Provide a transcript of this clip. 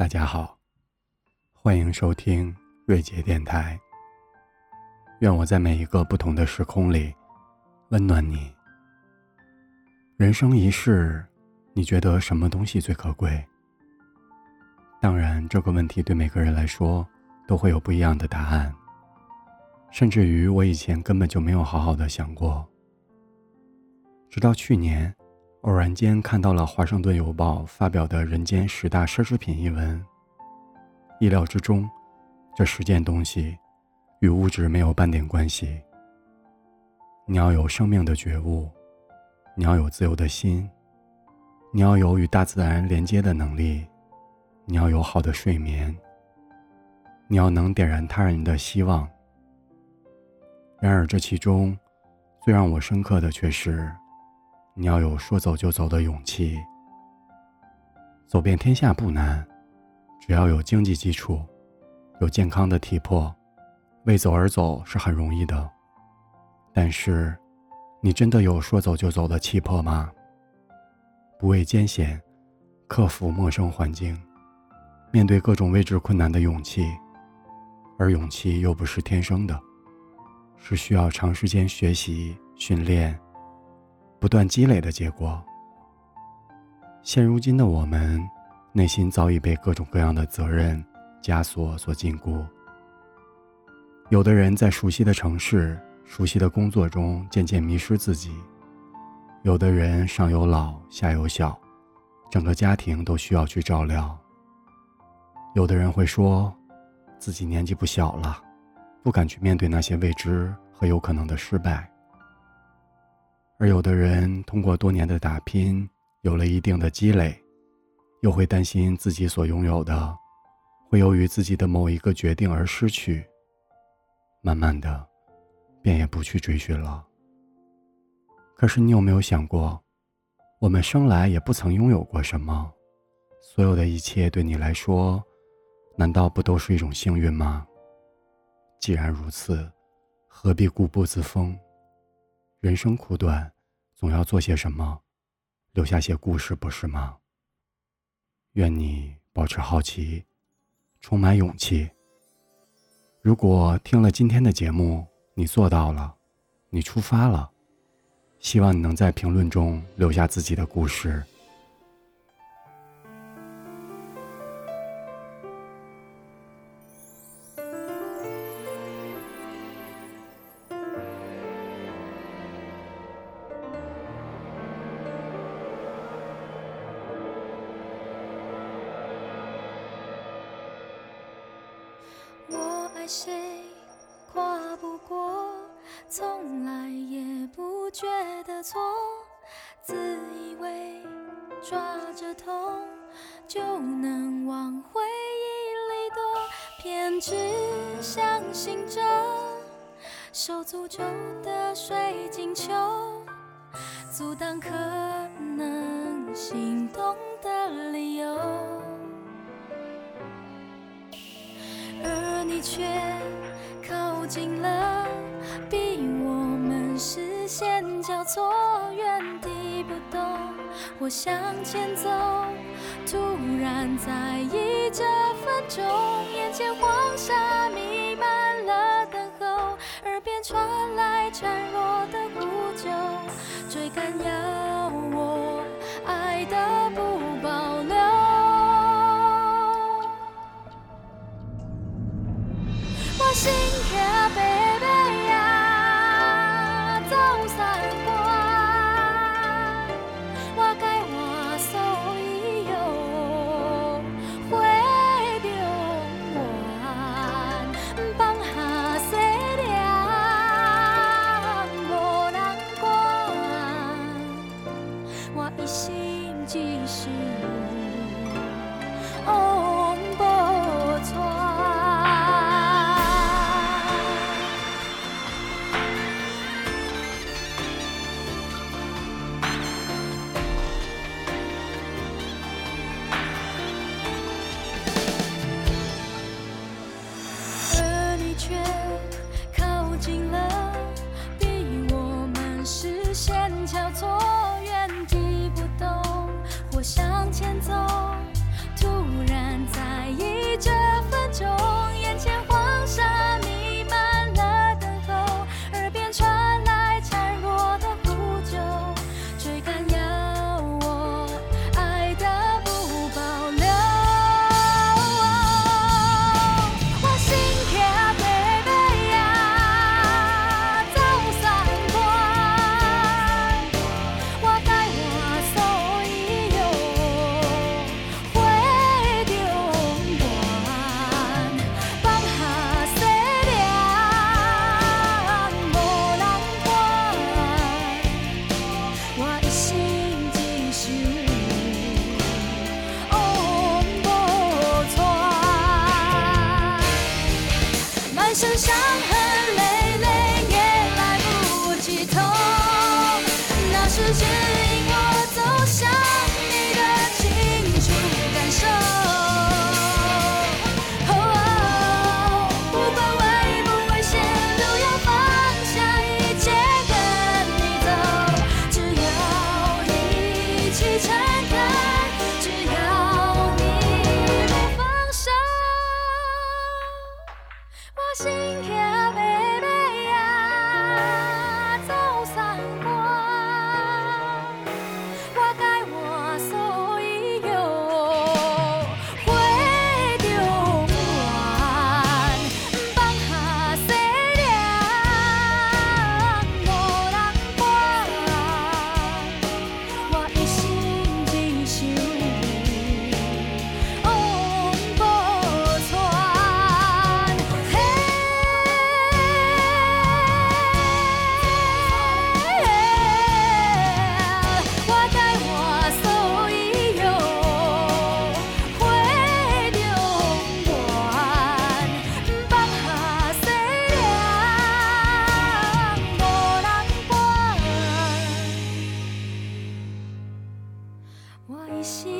大家好，欢迎收听瑞杰电台。愿我在每一个不同的时空里温暖你。人生一世，你觉得什么东西最可贵？当然，这个问题对每个人来说都会有不一样的答案。甚至于，我以前根本就没有好好的想过。直到去年，偶然间看到了《华盛顿邮报》发表的《人间十大奢侈品》一文，意料之中，这十件东西与物质没有半点关系。你要有生命的觉悟，你要有自由的心，你要有与大自然连接的能力，你要有好的睡眠，你要能点燃他人的希望。然而，这其中最让我深刻的却是。你要有说走就走的勇气。走遍天下不难，只要有经济基础，有健康的体魄，为走而走是很容易的。但是，你真的有说走就走的气魄吗？不畏艰险，克服陌生环境，面对各种未知困难的勇气，而勇气又不是天生的，是需要长时间学习训练。不断积累的结果。现如今的我们，内心早已被各种各样的责任枷锁所禁锢。有的人在熟悉的城市、熟悉的工作中渐渐迷失自己；有的人上有老下有小，整个家庭都需要去照料。有的人会说，自己年纪不小了，不敢去面对那些未知和有可能的失败。而有的人通过多年的打拼，有了一定的积累，又会担心自己所拥有的会由于自己的某一个决定而失去。慢慢的，便也不去追寻了。可是你有没有想过，我们生来也不曾拥有过什么，所有的一切对你来说，难道不都是一种幸运吗？既然如此，何必固步自封？人生苦短，总要做些什么，留下些故事，不是吗？愿你保持好奇，充满勇气。如果听了今天的节目，你做到了，你出发了，希望你能在评论中留下自己的故事。谁跨不过，从来也不觉得错，自以为抓着痛就能往回忆里躲，偏只相信着受诅咒的水晶球，阻挡可能心动的理由。你却靠近了，逼我们视线交错，原地不动或向前走。突然在意这分钟，眼前黄沙弥漫了等候，耳边传心愿。却。身伤痕累累也来不及痛，那是只。我一心